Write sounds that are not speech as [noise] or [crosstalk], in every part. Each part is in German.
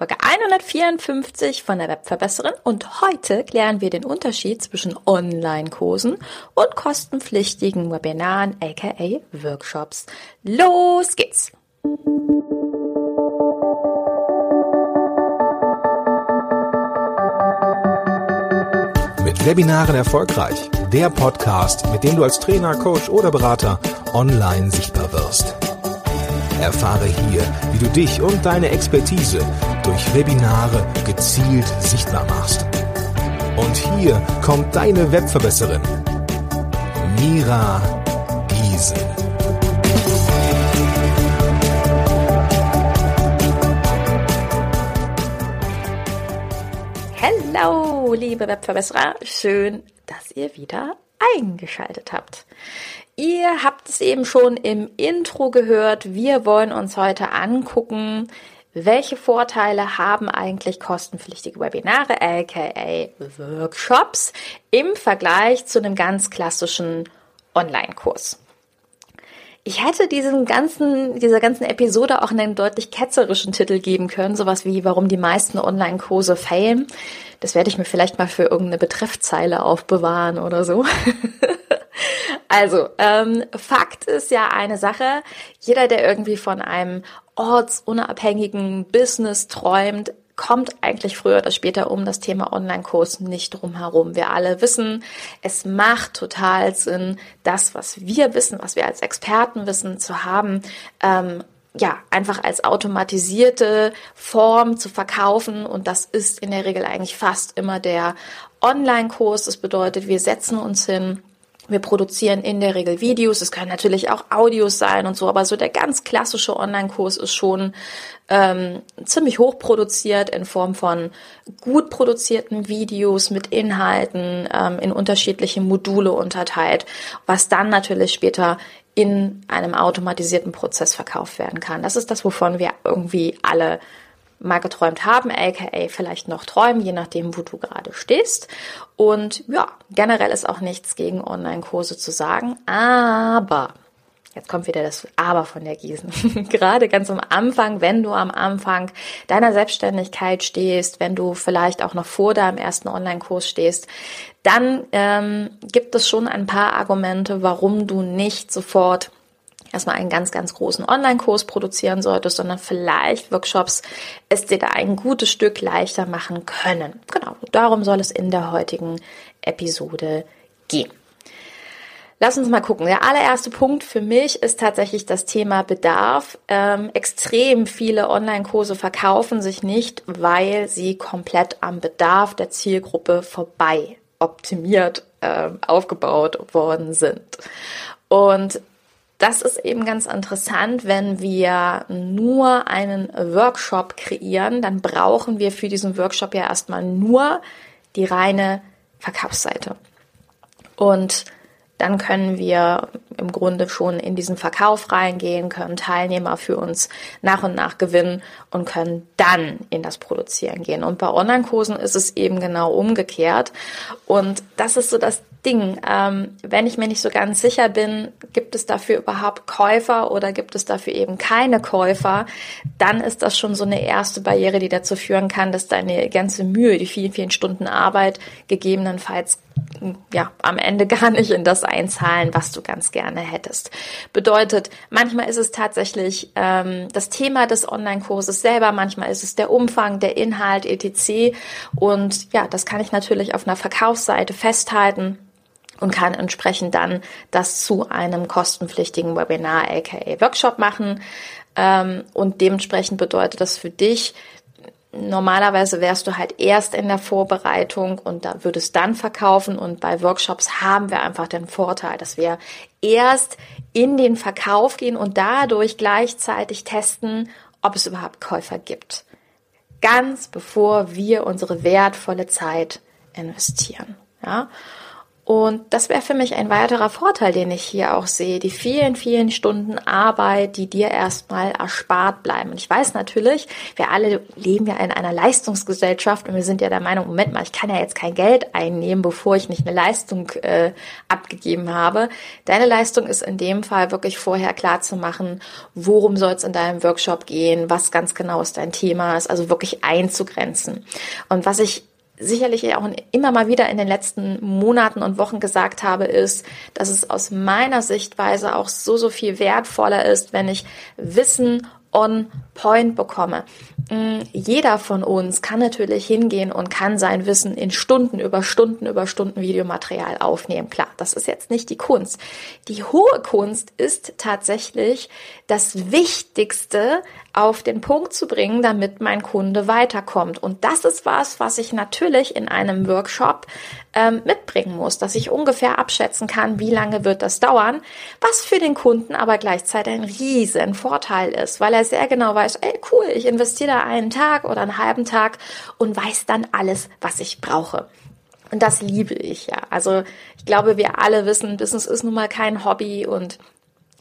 Folge 154 von der Webverbesserin und heute klären wir den Unterschied zwischen Online-Kursen und kostenpflichtigen Webinaren aka Workshops. Los geht's! Mit Webinaren erfolgreich. Der Podcast, mit dem du als Trainer, Coach oder Berater online sichtbar wirst. Erfahre hier, wie du dich und deine Expertise durch Webinare gezielt sichtbar machst. Und hier kommt deine Webverbesserin, Mira Giesen. Hallo, liebe Webverbesserer. Schön, dass ihr wieder eingeschaltet habt. Ihr habt es eben schon im Intro gehört. Wir wollen uns heute angucken, welche Vorteile haben eigentlich kostenpflichtige Webinare, aka Workshops, im Vergleich zu einem ganz klassischen Online-Kurs. Ich hätte diesen ganzen, dieser ganzen Episode auch einen deutlich ketzerischen Titel geben können, sowas wie, warum die meisten Online-Kurse failen. Das werde ich mir vielleicht mal für irgendeine Betreffzeile aufbewahren oder so. [laughs] Also, ähm, Fakt ist ja eine Sache. Jeder, der irgendwie von einem ortsunabhängigen Business träumt, kommt eigentlich früher oder später um das Thema Online-Kurs nicht drum herum. Wir alle wissen, es macht total Sinn, das, was wir wissen, was wir als Experten wissen, zu haben, ähm, ja, einfach als automatisierte Form zu verkaufen. Und das ist in der Regel eigentlich fast immer der Online-Kurs. Das bedeutet, wir setzen uns hin, wir produzieren in der Regel Videos, es können natürlich auch Audios sein und so, aber so der ganz klassische Online-Kurs ist schon ähm, ziemlich hoch produziert in Form von gut produzierten Videos mit Inhalten ähm, in unterschiedliche Module unterteilt, was dann natürlich später in einem automatisierten Prozess verkauft werden kann. Das ist das, wovon wir irgendwie alle mal geträumt haben, aka vielleicht noch träumen, je nachdem, wo du gerade stehst. Und ja, generell ist auch nichts gegen Online-Kurse zu sagen, aber Jetzt kommt wieder das Aber von der Gießen. [laughs] Gerade ganz am Anfang, wenn du am Anfang deiner Selbstständigkeit stehst, wenn du vielleicht auch noch vor deinem ersten Online-Kurs stehst, dann ähm, gibt es schon ein paar Argumente, warum du nicht sofort erstmal einen ganz, ganz großen Online-Kurs produzieren solltest, sondern vielleicht Workshops es dir da ein gutes Stück leichter machen können. Genau, darum soll es in der heutigen Episode gehen. Lass uns mal gucken. Der allererste Punkt für mich ist tatsächlich das Thema Bedarf. Ähm, extrem viele Online-Kurse verkaufen sich nicht, weil sie komplett am Bedarf der Zielgruppe vorbei optimiert, äh, aufgebaut worden sind. Und das ist eben ganz interessant, wenn wir nur einen Workshop kreieren, dann brauchen wir für diesen Workshop ja erstmal nur die reine Verkaufsseite. Und dann können wir im Grunde schon in diesen Verkauf reingehen, können Teilnehmer für uns nach und nach gewinnen und können dann in das Produzieren gehen. Und bei Online-Kursen ist es eben genau umgekehrt. Und das ist so das Ding. Ähm, wenn ich mir nicht so ganz sicher bin, gibt es dafür überhaupt Käufer oder gibt es dafür eben keine Käufer, dann ist das schon so eine erste Barriere, die dazu führen kann, dass deine ganze Mühe, die vielen, vielen Stunden Arbeit gegebenenfalls ja, am Ende gar nicht in das einzahlen, was du ganz gerne hättest. Bedeutet, manchmal ist es tatsächlich ähm, das Thema des Online-Kurses selber, manchmal ist es der Umfang, der Inhalt, etc. Und ja, das kann ich natürlich auf einer Verkaufsseite festhalten und kann entsprechend dann das zu einem kostenpflichtigen Webinar, aka Workshop machen. Ähm, und dementsprechend bedeutet das für dich, Normalerweise wärst du halt erst in der Vorbereitung und da würdest dann verkaufen und bei Workshops haben wir einfach den Vorteil, dass wir erst in den Verkauf gehen und dadurch gleichzeitig testen, ob es überhaupt Käufer gibt. Ganz bevor wir unsere wertvolle Zeit investieren. Ja? Und das wäre für mich ein weiterer Vorteil, den ich hier auch sehe. Die vielen, vielen Stunden Arbeit, die dir erstmal erspart bleiben. Und ich weiß natürlich, wir alle leben ja in einer Leistungsgesellschaft und wir sind ja der Meinung, Moment mal, ich kann ja jetzt kein Geld einnehmen, bevor ich nicht eine Leistung äh, abgegeben habe. Deine Leistung ist in dem Fall wirklich vorher klar zu machen, worum soll es in deinem Workshop gehen, was ganz genau ist dein Thema, ist also wirklich einzugrenzen. Und was ich sicherlich auch immer mal wieder in den letzten Monaten und Wochen gesagt habe, ist, dass es aus meiner Sichtweise auch so, so viel wertvoller ist, wenn ich Wissen on point bekomme. Mm, jeder von uns kann natürlich hingehen und kann sein Wissen in Stunden über Stunden über Stunden Videomaterial aufnehmen. Klar, das ist jetzt nicht die Kunst. Die hohe Kunst ist tatsächlich das Wichtigste auf den Punkt zu bringen, damit mein Kunde weiterkommt. Und das ist was, was ich natürlich in einem Workshop ähm, mitbringen muss, dass ich ungefähr abschätzen kann, wie lange wird das dauern, was für den Kunden aber gleichzeitig ein riesen Vorteil ist, weil er sehr genau weiß, ey cool, ich investiere da einen Tag oder einen halben Tag und weiß dann alles, was ich brauche. Und das liebe ich ja. Also ich glaube, wir alle wissen, Business ist nun mal kein Hobby und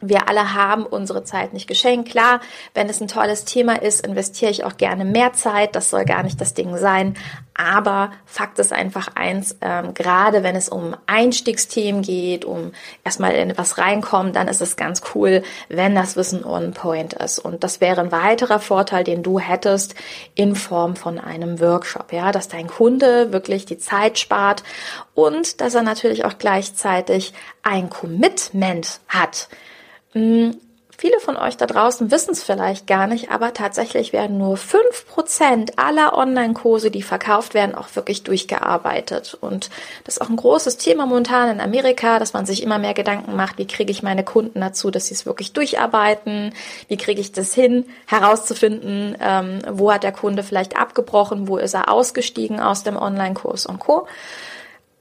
wir alle haben unsere Zeit nicht geschenkt. Klar, wenn es ein tolles Thema ist, investiere ich auch gerne mehr Zeit. Das soll gar nicht das Ding sein. Aber Fakt ist einfach eins, ähm, gerade wenn es um Einstiegsthemen geht, um erstmal in etwas reinkommen, dann ist es ganz cool, wenn das Wissen on point ist. Und das wäre ein weiterer Vorteil, den du hättest in Form von einem Workshop. Ja, dass dein Kunde wirklich die Zeit spart und dass er natürlich auch gleichzeitig ein Commitment hat viele von euch da draußen wissen es vielleicht gar nicht, aber tatsächlich werden nur fünf Prozent aller Online-Kurse, die verkauft werden, auch wirklich durchgearbeitet. Und das ist auch ein großes Thema momentan in Amerika, dass man sich immer mehr Gedanken macht, wie kriege ich meine Kunden dazu, dass sie es wirklich durcharbeiten, wie kriege ich das hin, herauszufinden, ähm, wo hat der Kunde vielleicht abgebrochen, wo ist er ausgestiegen aus dem Online-Kurs und Co.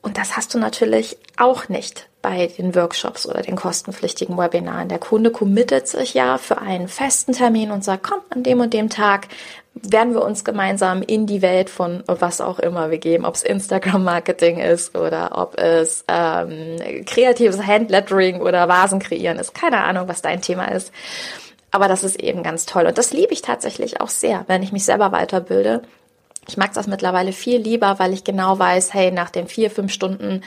Und das hast du natürlich auch nicht bei den Workshops oder den kostenpflichtigen Webinaren. Der Kunde committet sich ja für einen festen Termin und sagt, komm, an dem und dem Tag werden wir uns gemeinsam in die Welt von was auch immer wir geben, ob es Instagram-Marketing ist oder ob es ähm, kreatives Handlettering oder Vasen kreieren ist. Keine Ahnung, was dein Thema ist. Aber das ist eben ganz toll. Und das liebe ich tatsächlich auch sehr, wenn ich mich selber weiterbilde ich mag das mittlerweile viel lieber, weil ich genau weiß, hey, nach den vier, fünf Stunden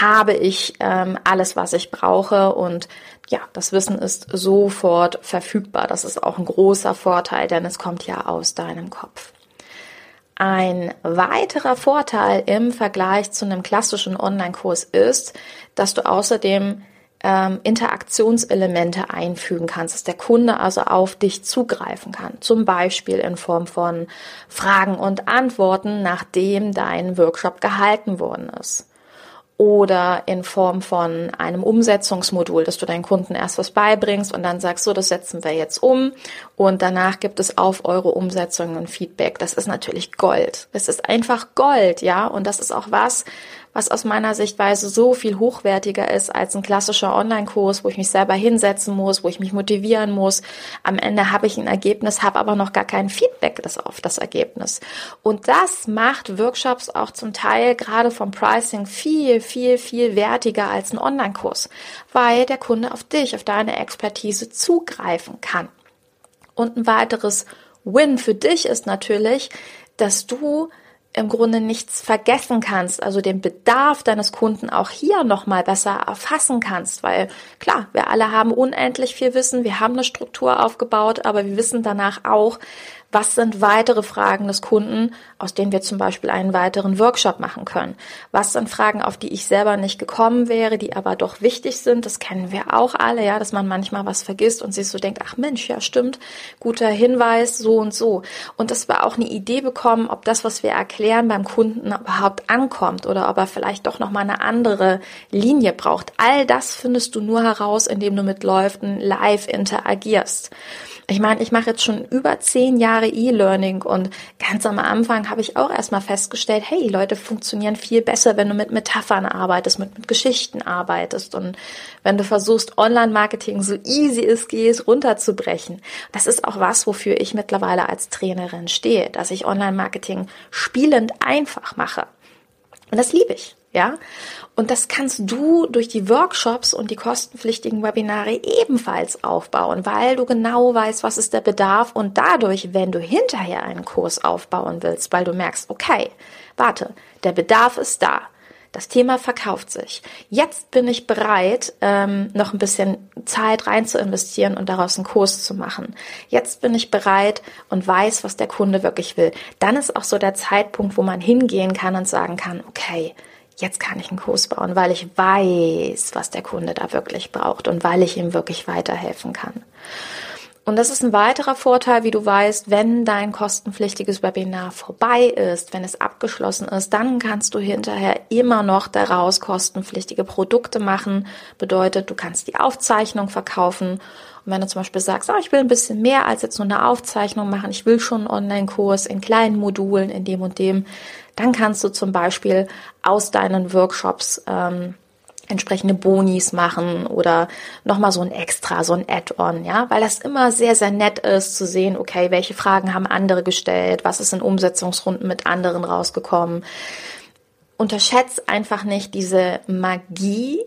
habe ich ähm, alles, was ich brauche und ja, das Wissen ist sofort verfügbar. Das ist auch ein großer Vorteil, denn es kommt ja aus deinem Kopf. Ein weiterer Vorteil im Vergleich zu einem klassischen Online-Kurs ist, dass du außerdem ähm, Interaktionselemente einfügen kannst, dass der Kunde also auf dich zugreifen kann. Zum Beispiel in Form von Fragen und Antworten, nachdem dein Workshop gehalten worden ist oder in Form von einem Umsetzungsmodul, dass du deinen Kunden erst was beibringst und dann sagst, so, das setzen wir jetzt um und danach gibt es auf eure Umsetzung ein Feedback. Das ist natürlich Gold. Es ist einfach Gold, ja, und das ist auch was, was aus meiner Sichtweise so viel hochwertiger ist als ein klassischer Online-Kurs, wo ich mich selber hinsetzen muss, wo ich mich motivieren muss. Am Ende habe ich ein Ergebnis, habe aber noch gar kein Feedback auf das Ergebnis. Und das macht Workshops auch zum Teil gerade vom Pricing viel, viel, viel wertiger als ein Online-Kurs, weil der Kunde auf dich, auf deine Expertise zugreifen kann. Und ein weiteres Win für dich ist natürlich, dass du im Grunde nichts vergessen kannst, also den Bedarf deines Kunden auch hier nochmal besser erfassen kannst, weil klar, wir alle haben unendlich viel Wissen, wir haben eine Struktur aufgebaut, aber wir wissen danach auch, was sind weitere Fragen des Kunden, aus denen wir zum Beispiel einen weiteren Workshop machen können? Was sind Fragen, auf die ich selber nicht gekommen wäre, die aber doch wichtig sind? Das kennen wir auch alle, ja, dass man manchmal was vergisst und sich so denkt, ach Mensch, ja stimmt, guter Hinweis, so und so. Und dass wir auch eine Idee bekommen, ob das, was wir erklären, beim Kunden überhaupt ankommt oder ob er vielleicht doch nochmal eine andere Linie braucht. All das findest du nur heraus, indem du mit Läufen live interagierst. Ich meine, ich mache jetzt schon über zehn Jahre E-Learning und ganz am Anfang habe ich auch erstmal festgestellt, hey, Leute funktionieren viel besser, wenn du mit Metaphern arbeitest, mit, mit Geschichten arbeitest und wenn du versuchst, Online-Marketing so easy es geht runterzubrechen. Das ist auch was, wofür ich mittlerweile als Trainerin stehe, dass ich Online-Marketing spielend einfach mache. Und das liebe ich. Ja. Und das kannst du durch die Workshops und die kostenpflichtigen Webinare ebenfalls aufbauen, weil du genau weißt, was ist der Bedarf und dadurch, wenn du hinterher einen Kurs aufbauen willst, weil du merkst, okay, warte, der Bedarf ist da. Das Thema verkauft sich. Jetzt bin ich bereit, ähm, noch ein bisschen Zeit rein zu investieren und daraus einen Kurs zu machen. Jetzt bin ich bereit und weiß, was der Kunde wirklich will. Dann ist auch so der Zeitpunkt, wo man hingehen kann und sagen kann, okay, jetzt kann ich einen Kurs bauen, weil ich weiß, was der Kunde da wirklich braucht und weil ich ihm wirklich weiterhelfen kann. Und das ist ein weiterer Vorteil, wie du weißt, wenn dein kostenpflichtiges Webinar vorbei ist, wenn es abgeschlossen ist, dann kannst du hinterher immer noch daraus kostenpflichtige Produkte machen. Bedeutet, du kannst die Aufzeichnung verkaufen. Und wenn du zum Beispiel sagst, oh, ich will ein bisschen mehr als jetzt nur eine Aufzeichnung machen, ich will schon einen Online-Kurs in kleinen Modulen, in dem und dem, dann kannst du zum Beispiel aus deinen Workshops ähm, entsprechende Bonis machen oder nochmal so ein Extra, so ein Add-on, ja, weil das immer sehr, sehr nett ist zu sehen, okay, welche Fragen haben andere gestellt, was ist in Umsetzungsrunden mit anderen rausgekommen. Unterschätzt einfach nicht diese Magie,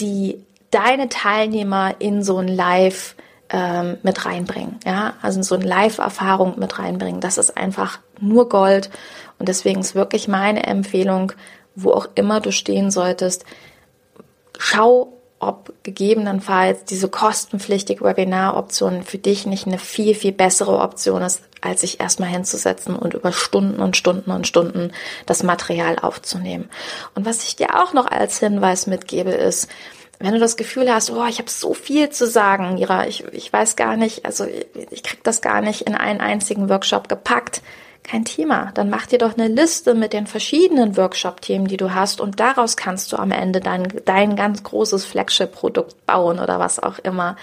die deine Teilnehmer in so ein Live ähm, mit reinbringen, ja, also in so eine Live-Erfahrung mit reinbringen. Das ist einfach nur Gold und deswegen ist wirklich meine Empfehlung, wo auch immer du stehen solltest, schau, ob gegebenenfalls diese kostenpflichtige Webinaroption für dich nicht eine viel, viel bessere Option ist, als sich erstmal hinzusetzen und über Stunden und Stunden und Stunden das Material aufzunehmen. Und was ich dir auch noch als Hinweis mitgebe, ist, wenn du das Gefühl hast, oh, ich habe so viel zu sagen, Mira, ich, ich weiß gar nicht, also ich, ich krieg das gar nicht in einen einzigen Workshop gepackt, kein Thema. Dann mach dir doch eine Liste mit den verschiedenen Workshop-Themen, die du hast und daraus kannst du am Ende dein, dein ganz großes Flagship-Produkt bauen oder was auch immer.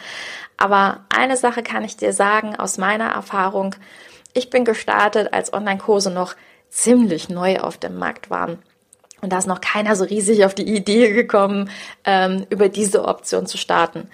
Aber eine Sache kann ich dir sagen aus meiner Erfahrung. Ich bin gestartet, als Online-Kurse noch ziemlich neu auf dem Markt waren. Und da ist noch keiner so riesig auf die Idee gekommen, ähm, über diese Option zu starten.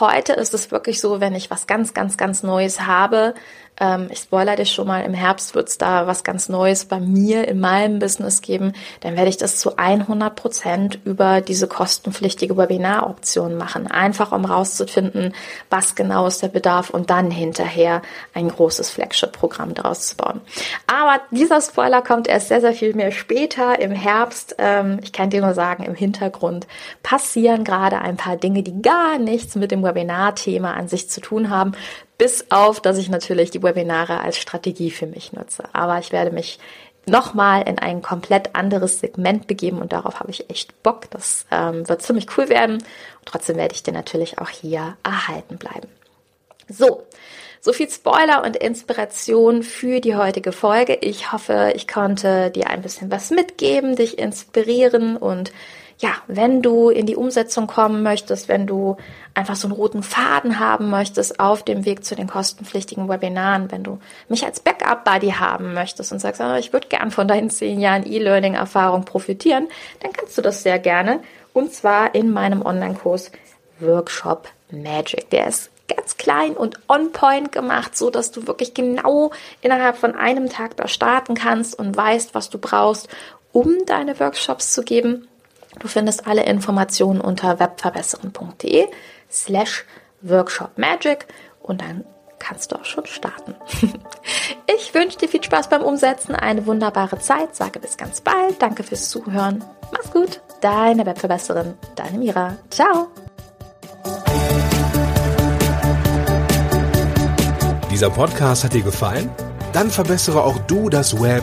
Heute ist es wirklich so, wenn ich was ganz, ganz, ganz Neues habe, ähm, ich spoilere dich schon mal, im Herbst wird es da was ganz Neues bei mir in meinem Business geben. Dann werde ich das zu 100 Prozent über diese kostenpflichtige Webinaroption machen. Einfach um rauszufinden, was genau ist der Bedarf und dann hinterher ein großes Flagship-Programm daraus zu bauen. Aber dieser Spoiler kommt erst sehr, sehr viel mehr später im Herbst. Ähm, ich kann dir nur sagen, im Hintergrund passieren gerade ein paar Dinge, die gar nichts mit dem Webinar-Thema an sich zu tun haben. Bis auf, dass ich natürlich die Webinare als Strategie für mich nutze. Aber ich werde mich nochmal in ein komplett anderes Segment begeben und darauf habe ich echt Bock. Das ähm, wird ziemlich cool werden. Und trotzdem werde ich dir natürlich auch hier erhalten bleiben. So, so viel Spoiler und Inspiration für die heutige Folge. Ich hoffe, ich konnte dir ein bisschen was mitgeben, dich inspirieren und ja, wenn du in die Umsetzung kommen möchtest, wenn du einfach so einen roten Faden haben möchtest auf dem Weg zu den kostenpflichtigen Webinaren, wenn du mich als Backup-Buddy haben möchtest und sagst, oh, ich würde gern von deinen zehn Jahren E-Learning-Erfahrung profitieren, dann kannst du das sehr gerne. Und zwar in meinem Online-Kurs Workshop Magic. Der ist ganz klein und on point gemacht, so dass du wirklich genau innerhalb von einem Tag da starten kannst und weißt, was du brauchst, um deine Workshops zu geben Du findest alle Informationen unter webverbessern.de slash Workshop Magic und dann kannst du auch schon starten. [laughs] Ich wünsche dir viel Spaß beim Umsetzen, eine wunderbare Zeit, sage bis ganz bald, danke fürs Zuhören, mach's gut, deine Webverbesserin, deine Mira, ciao. Dieser Podcast hat dir gefallen? Dann verbessere auch du das Web